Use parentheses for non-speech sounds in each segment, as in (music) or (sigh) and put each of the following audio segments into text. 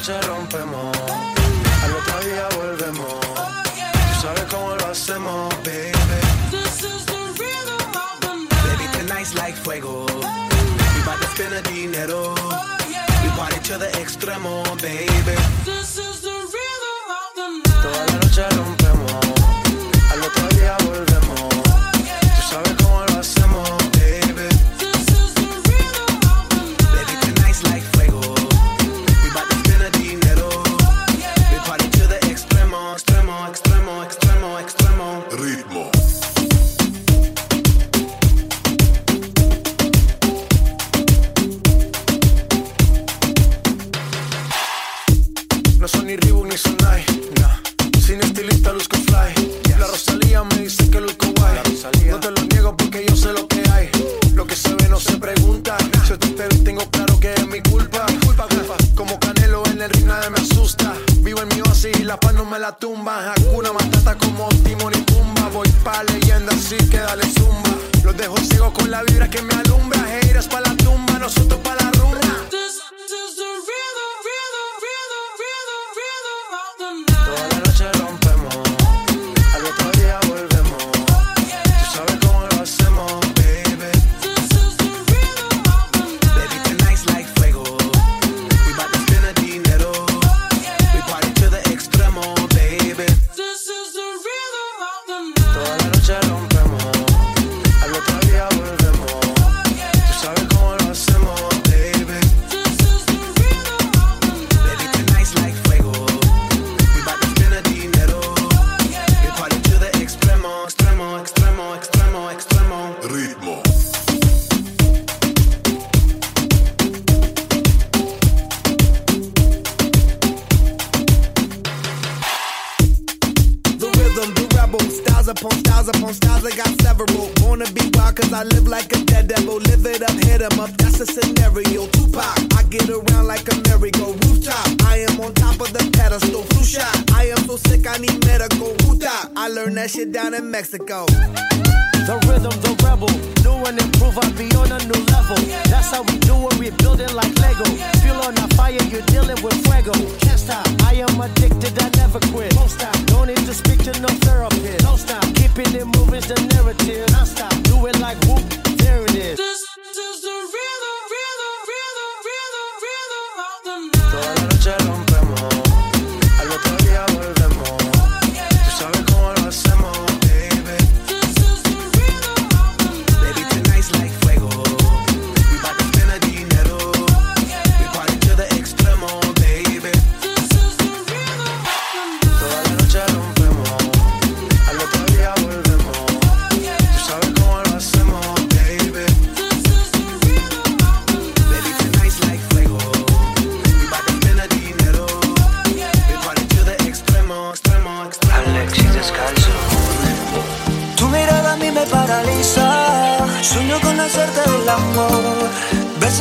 noche rompemos. Al otro día volvemos. Tú sabes cómo lo hacemos, baby. This is the rhythm of the night. Baby, tonight's like fuego. We bout to spend the dinero. We party to the extremo, baby. This is the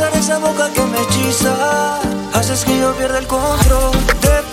esa boca que me hechiza, haces que yo pierda el control. De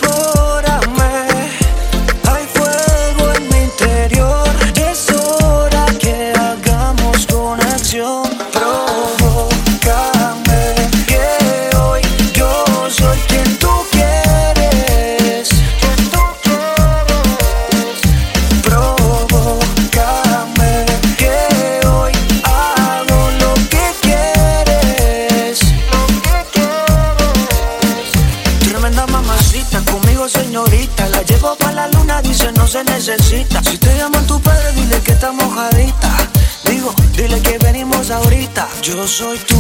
Yo soy tu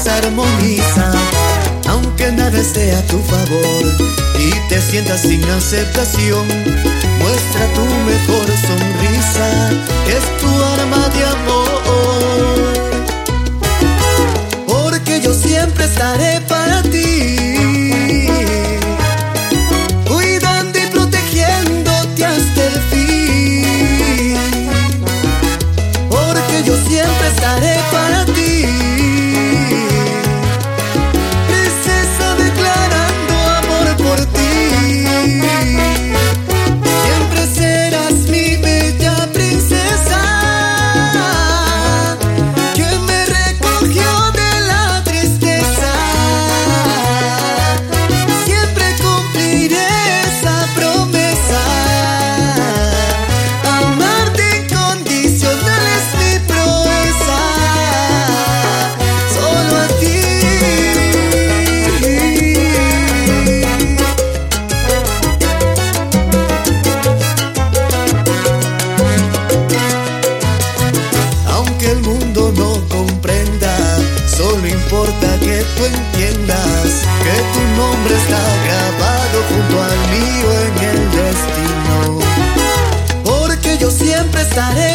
nos armoniza, aunque nada esté a tu favor y te sientas sin aceptación. Muestra tu mejor sonrisa, que es tu arma de amor. Porque yo siempre estaré para ti estaré.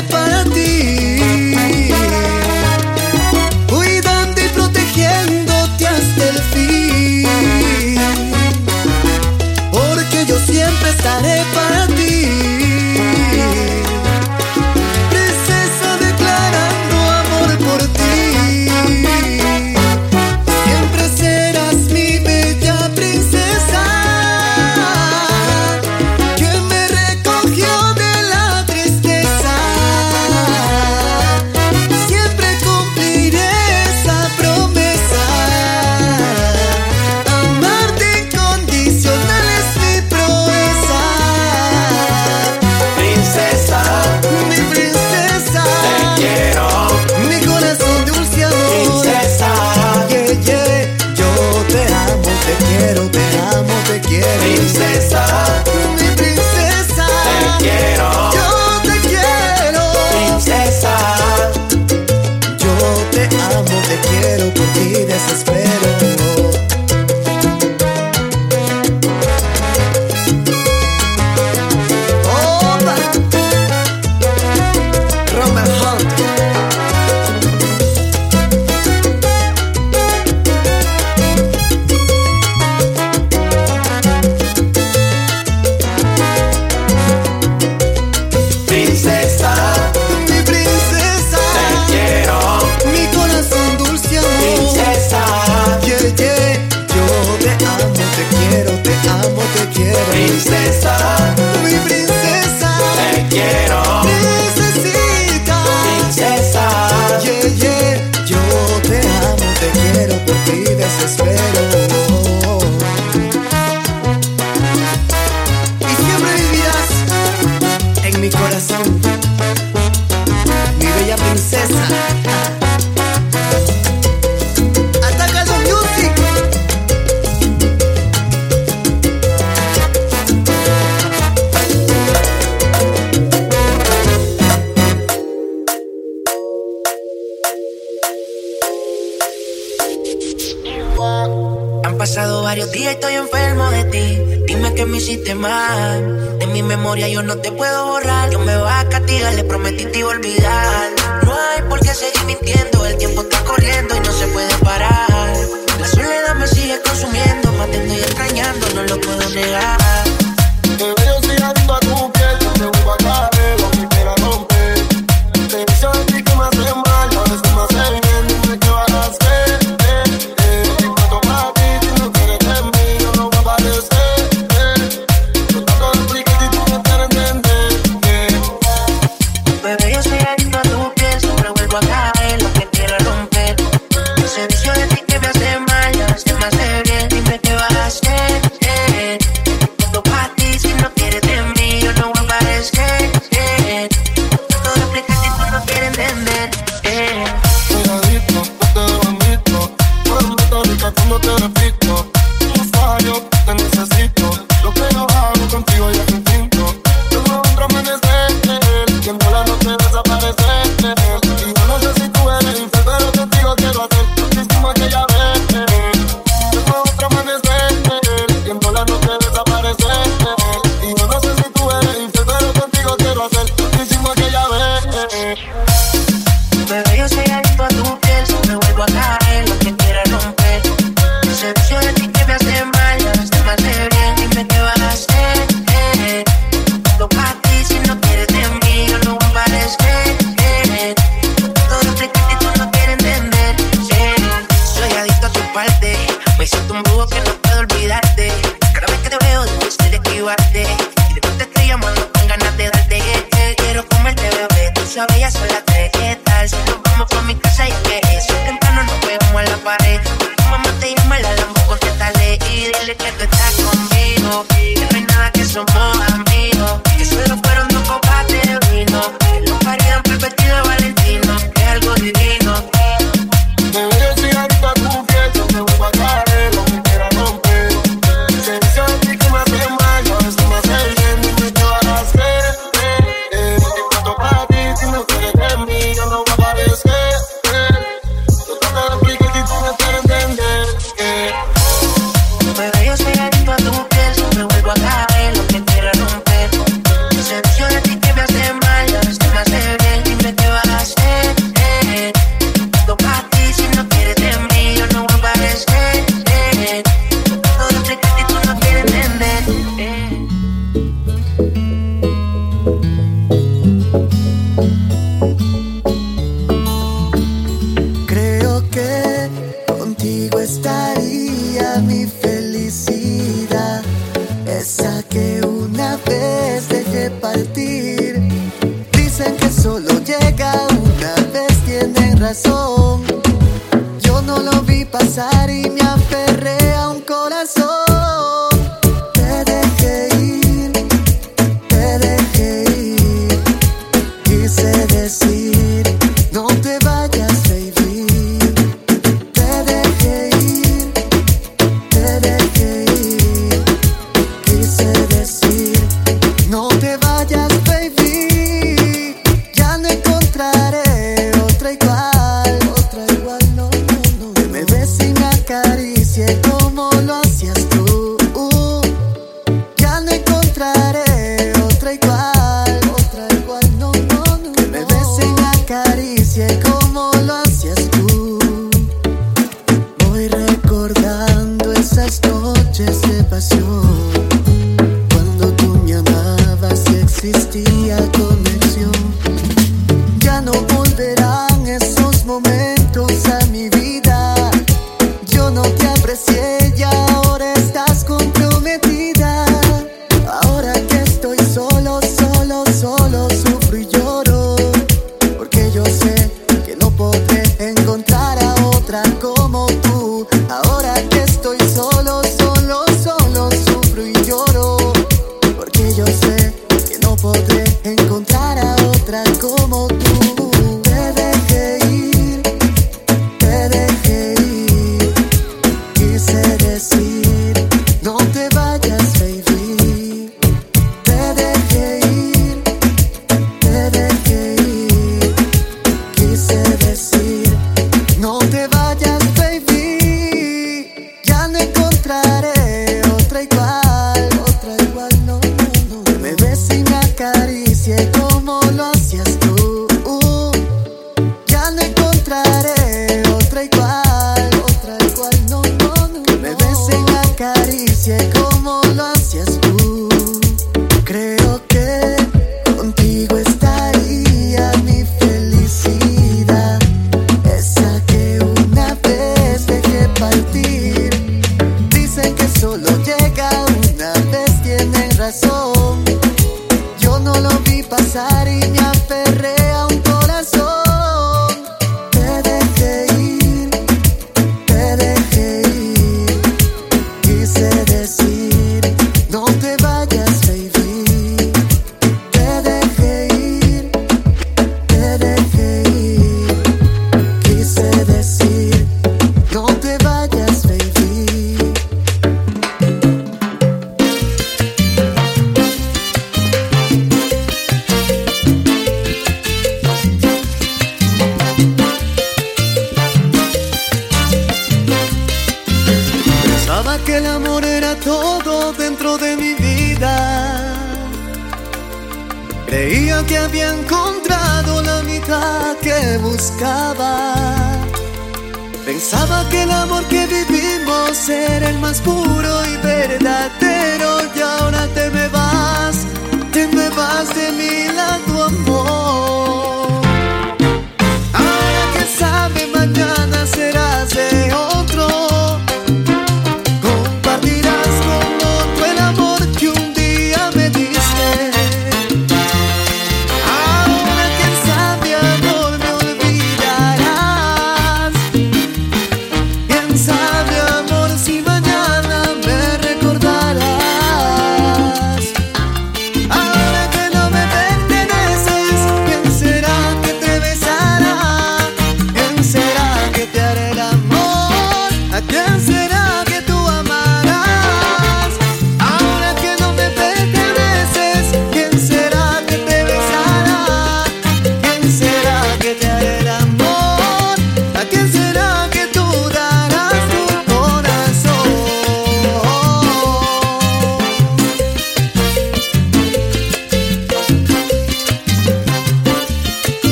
No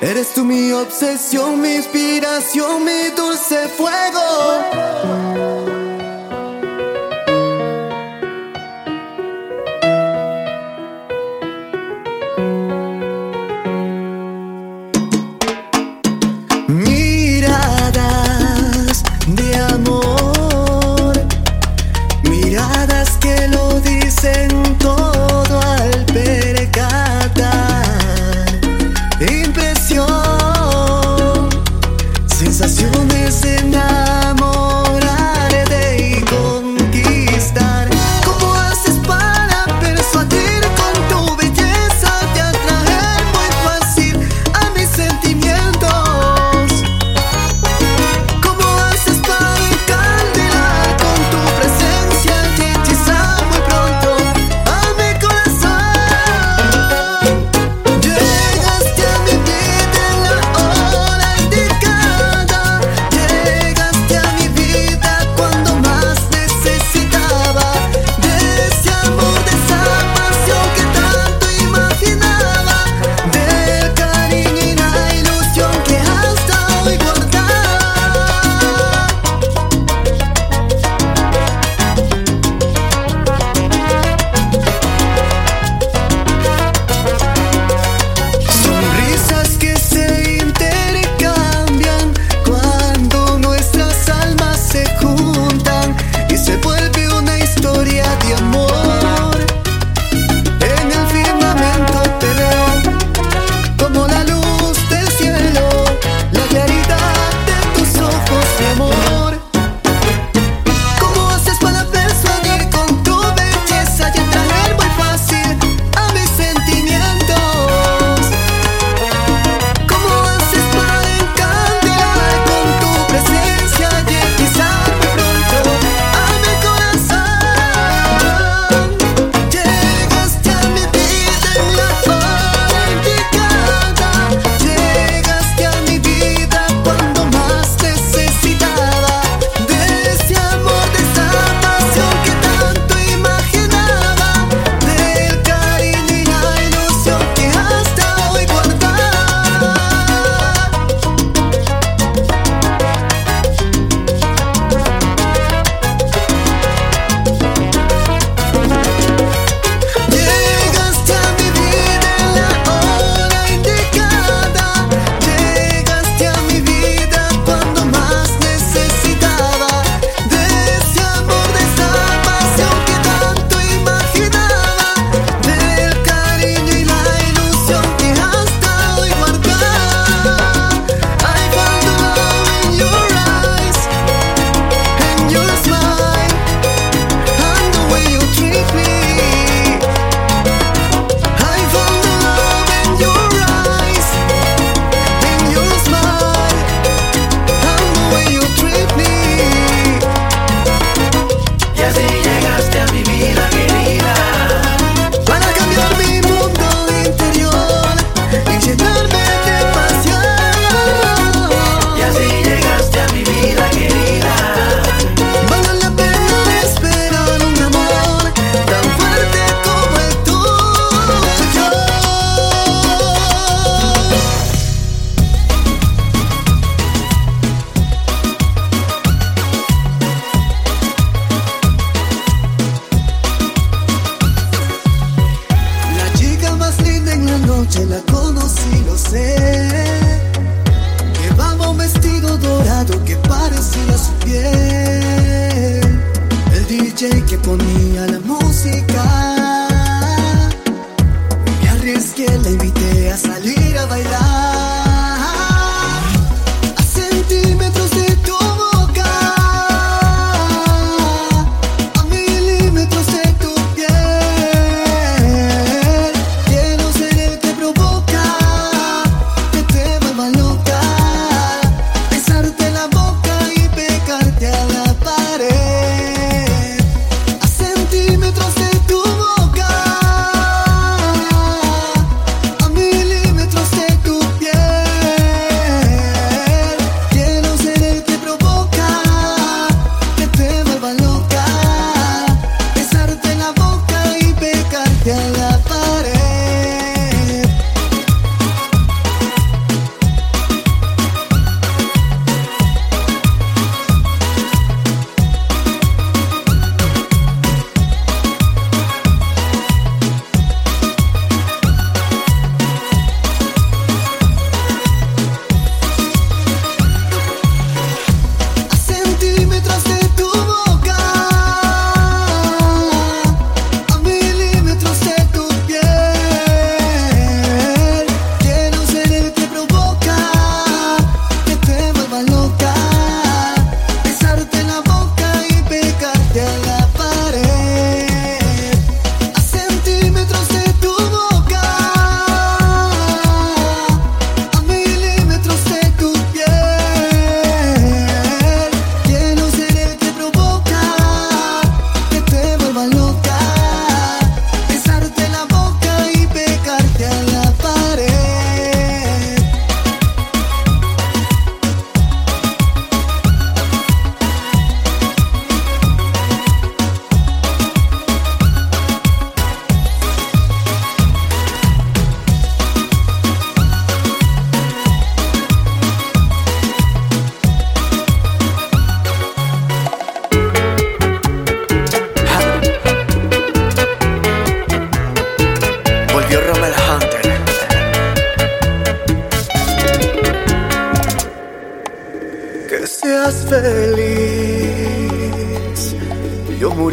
Eres tú mi obsesión, mi inspiración, mi dulce fuego.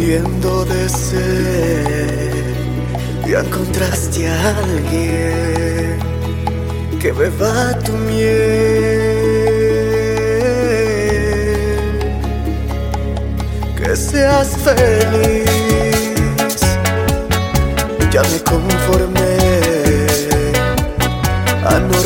muriendo de sed. Ya encontraste a alguien que beba tu miel. Que seas feliz. Ya me conformé a no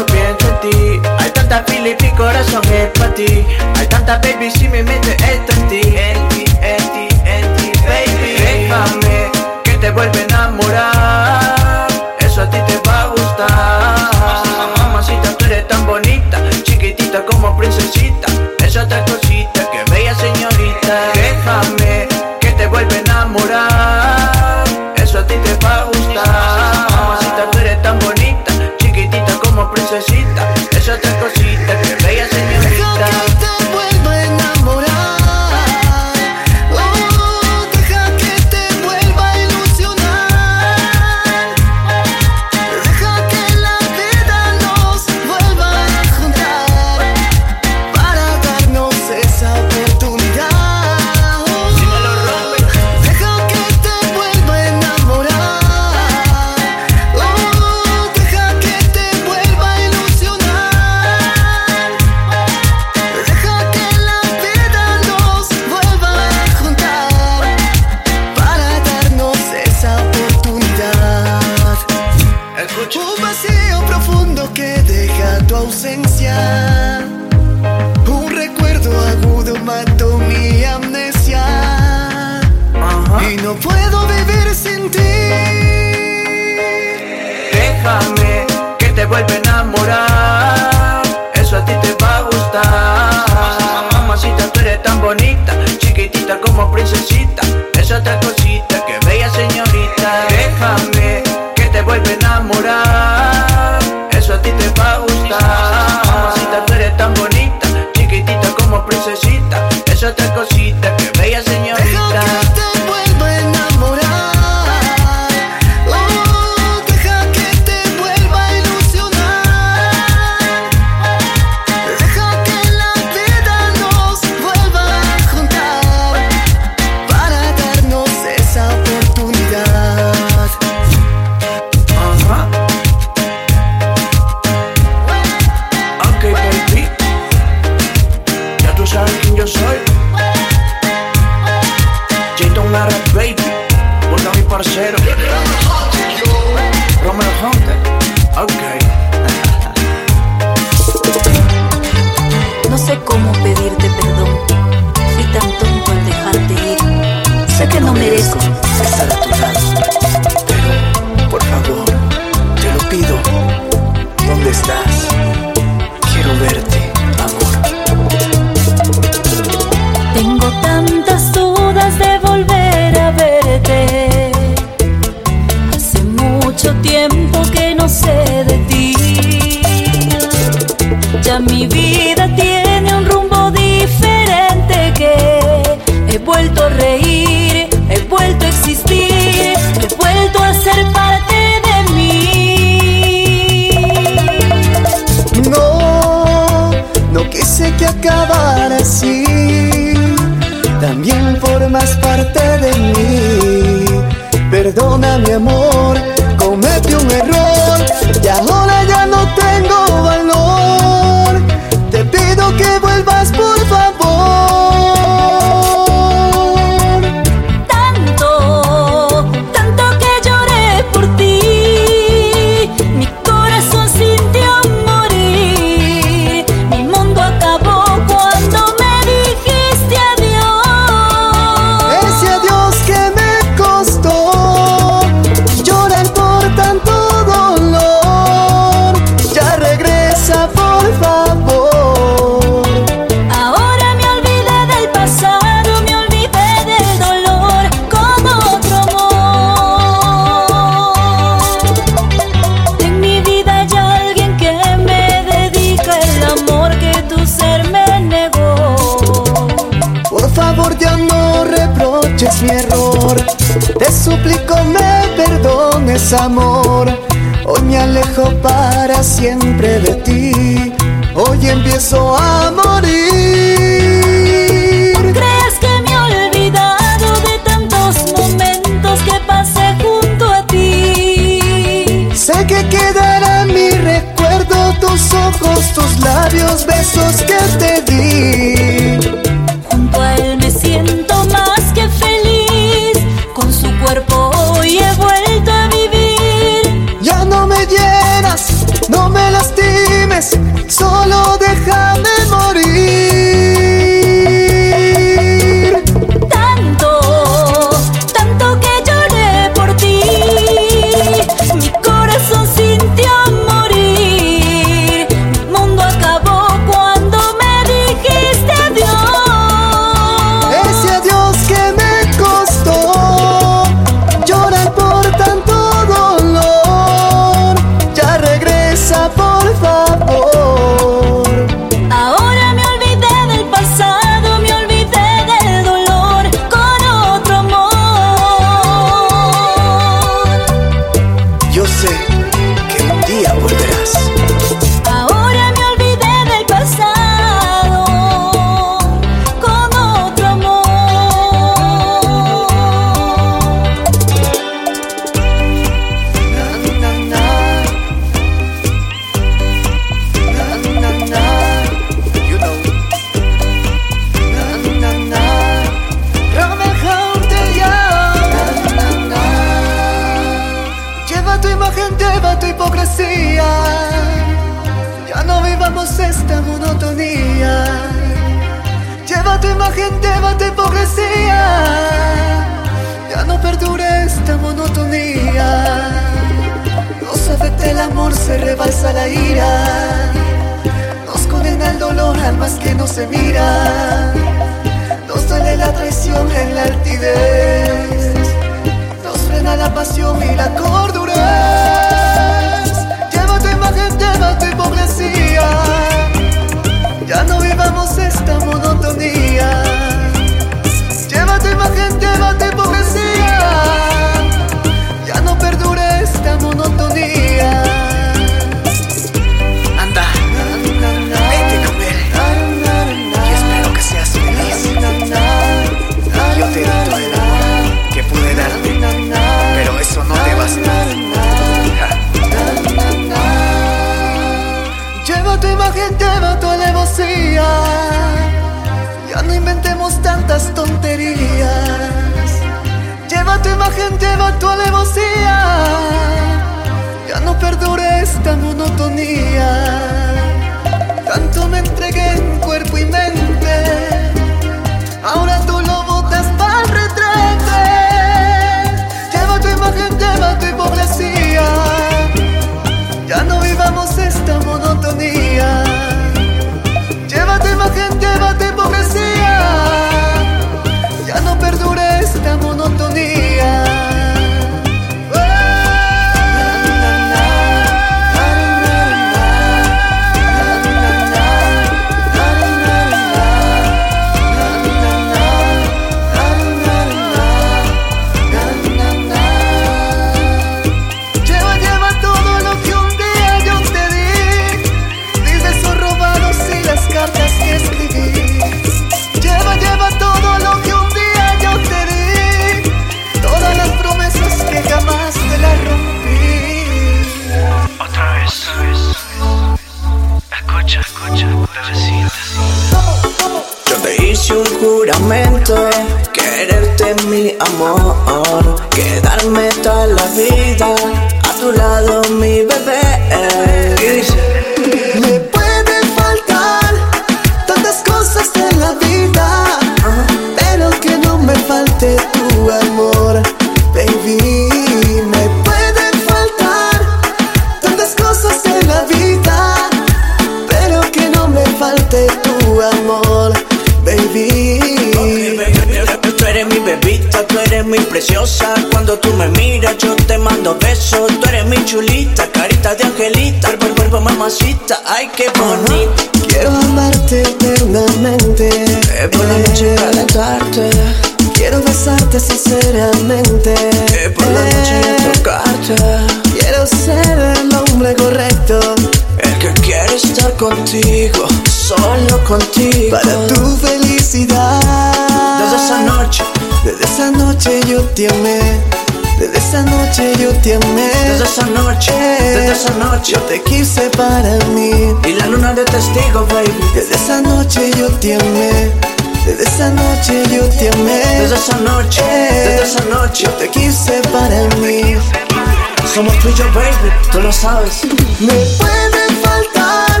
Yo, baby, tú lo sabes. Me pueden faltar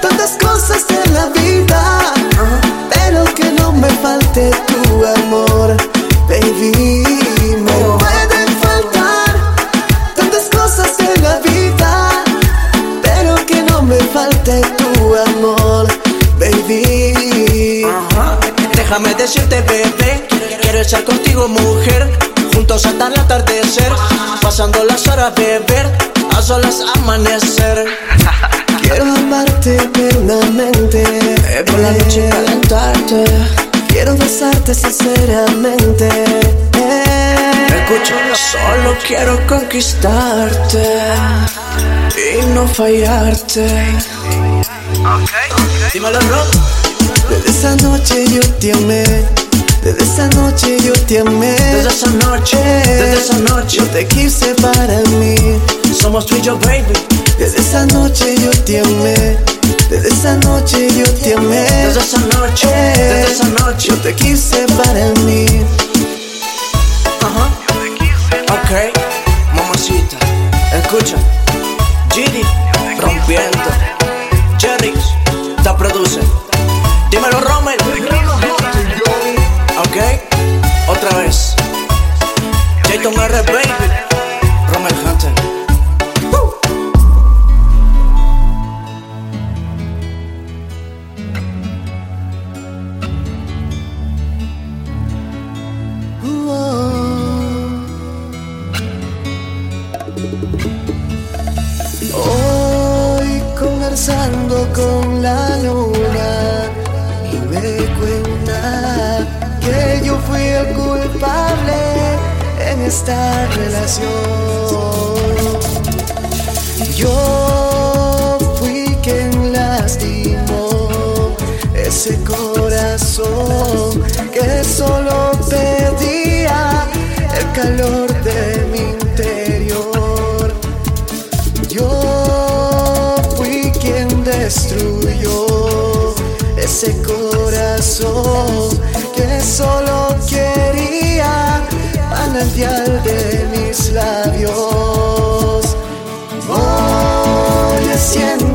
tantas cosas en la vida, pero que no me falte tu amor, baby. Me pueden faltar tantas cosas en la vida, pero que no me falte tu amor, baby. Déjame decirte, bebé, quiero estar contigo, mujer. Juntos hasta el atardecer, pasando las horas, beber, a solas amanecer. (laughs) Quiero amarte eternamente. Por la noche calentarte. Quiero besarte sinceramente. Escucha, solo quiero conquistarte y no fallarte. Dímelo, Rob. Desde esa noche yo te amé. Desde esa noche yo te amé. Desde esa noche, desde esa noche. Yo te quise para mí. Somos tú y yo, baby. Desde esa noche yo te amé. Desde esa noche yo te amé. Desde esa noche, desde esa noche. Yo te quise para mí. Ajá. Ok, mamacita. Escucha. Giri, rompiendo. Jerryx, te produce. Dímelo, Rommel. Otra vez. Jayton R. Baby. Rommel Hunter. Esta relación. Yo fui quien lastimó ese corazón que solo pedía el calor de mi interior. Yo fui quien destruyó ese corazón que solo manantial de mis labios. Voy haciéndome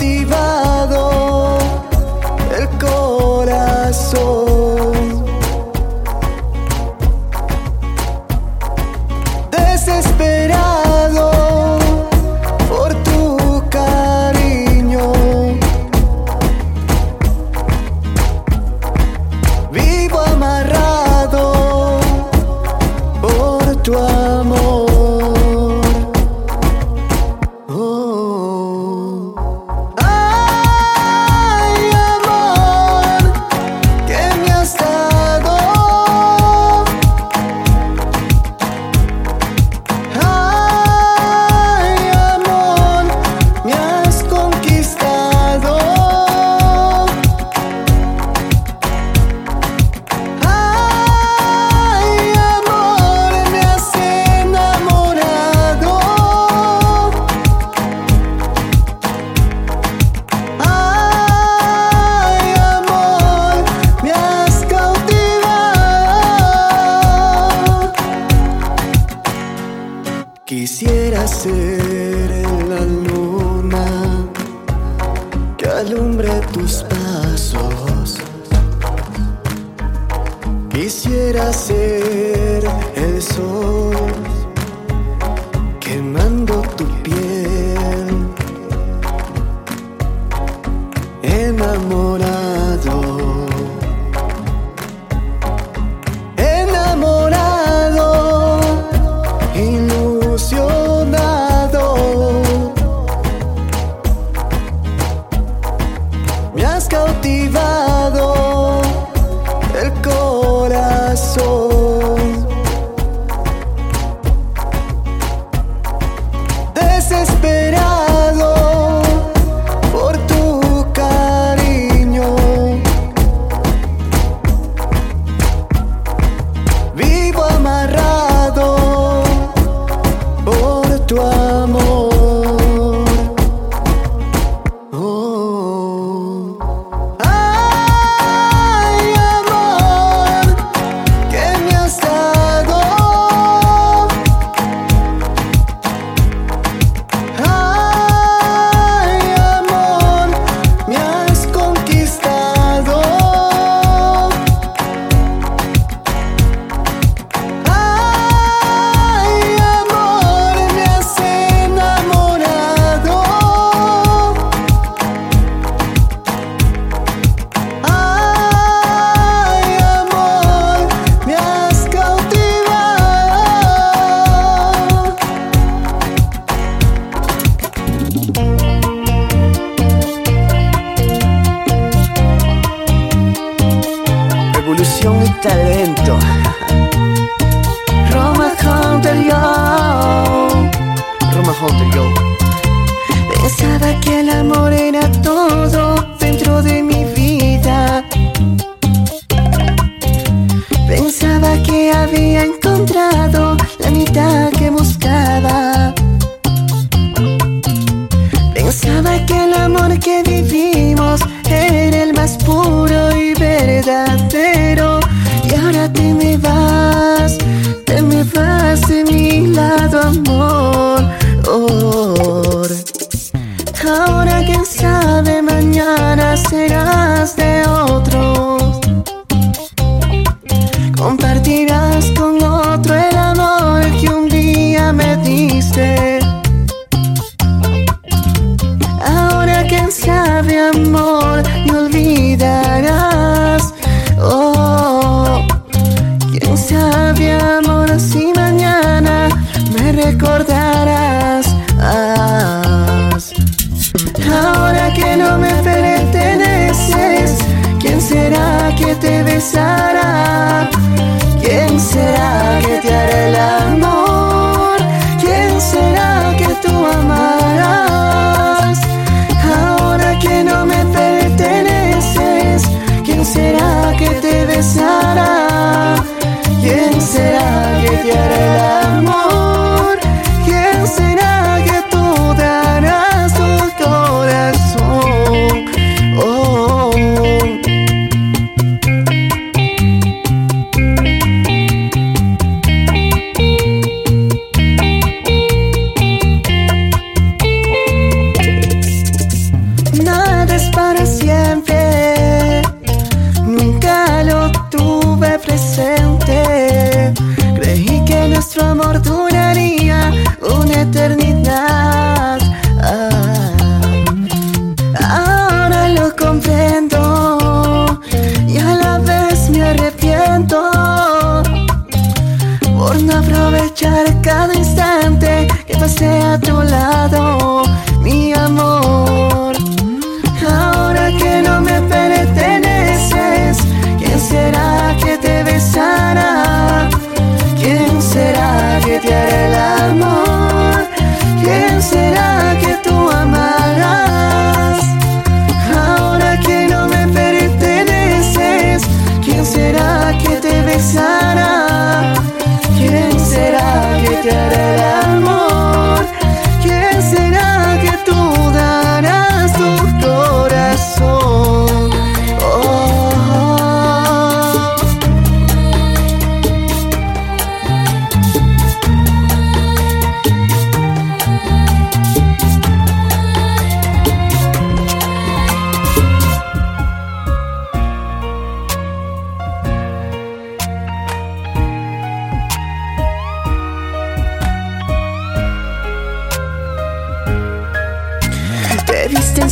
motiva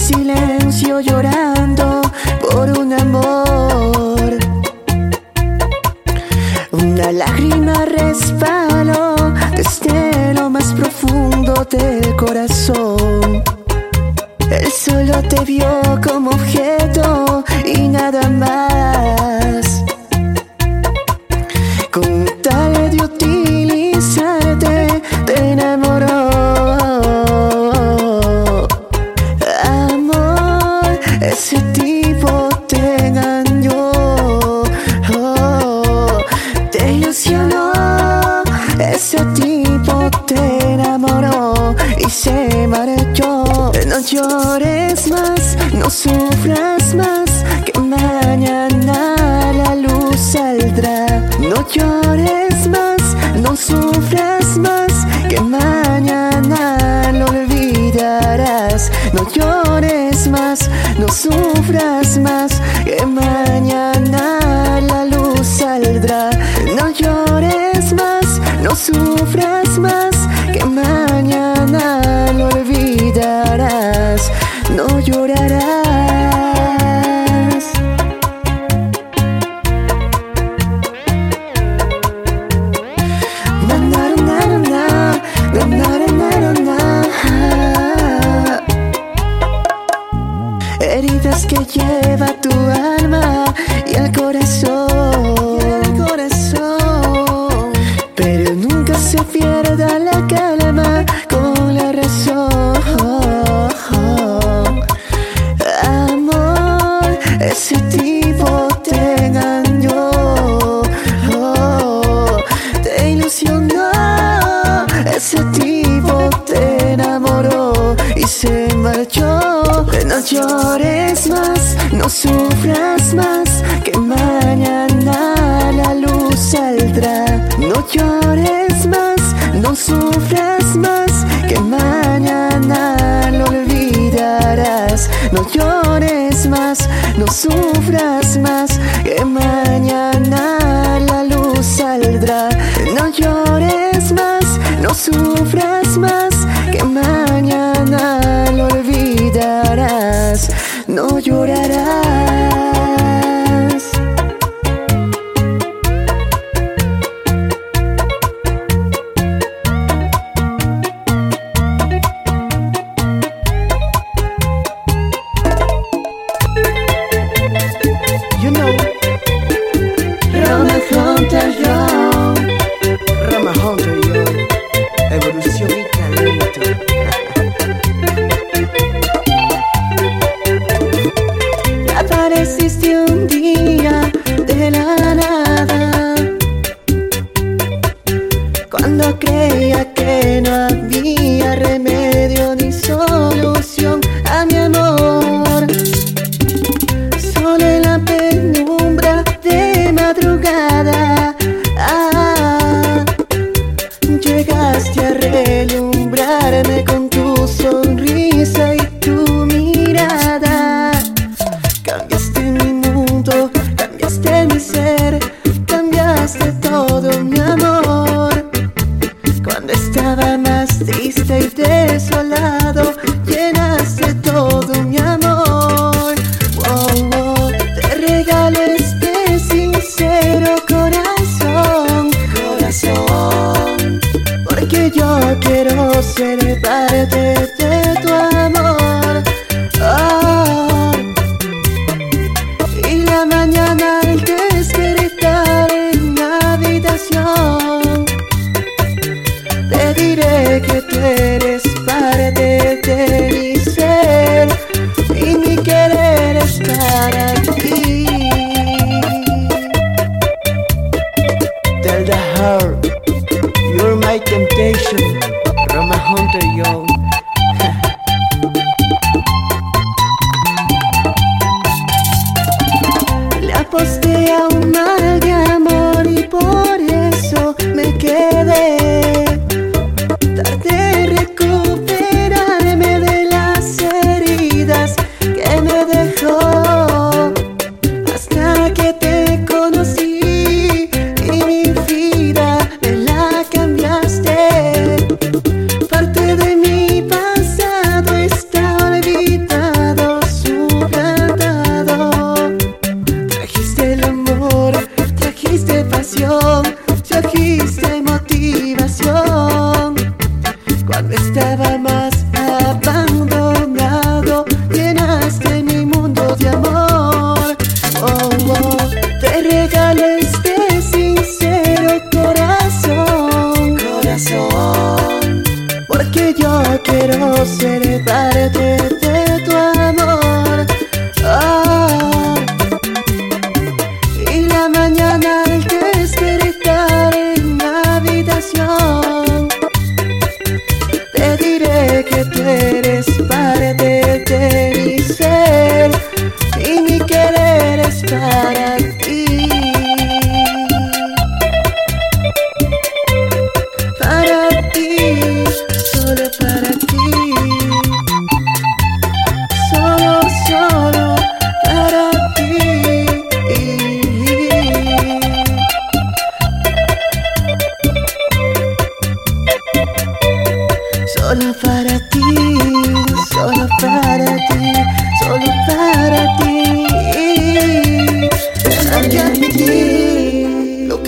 silencio llorando por un amor. Una lágrima resbaló desde lo más profundo del corazón. Él solo te vio como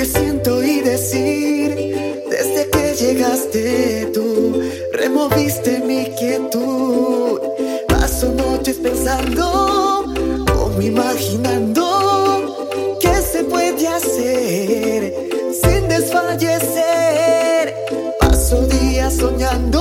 que siento y decir. Desde que llegaste tú, removiste mi quietud. Paso noches pensando, como imaginando, qué se puede hacer sin desfallecer. Paso días soñando.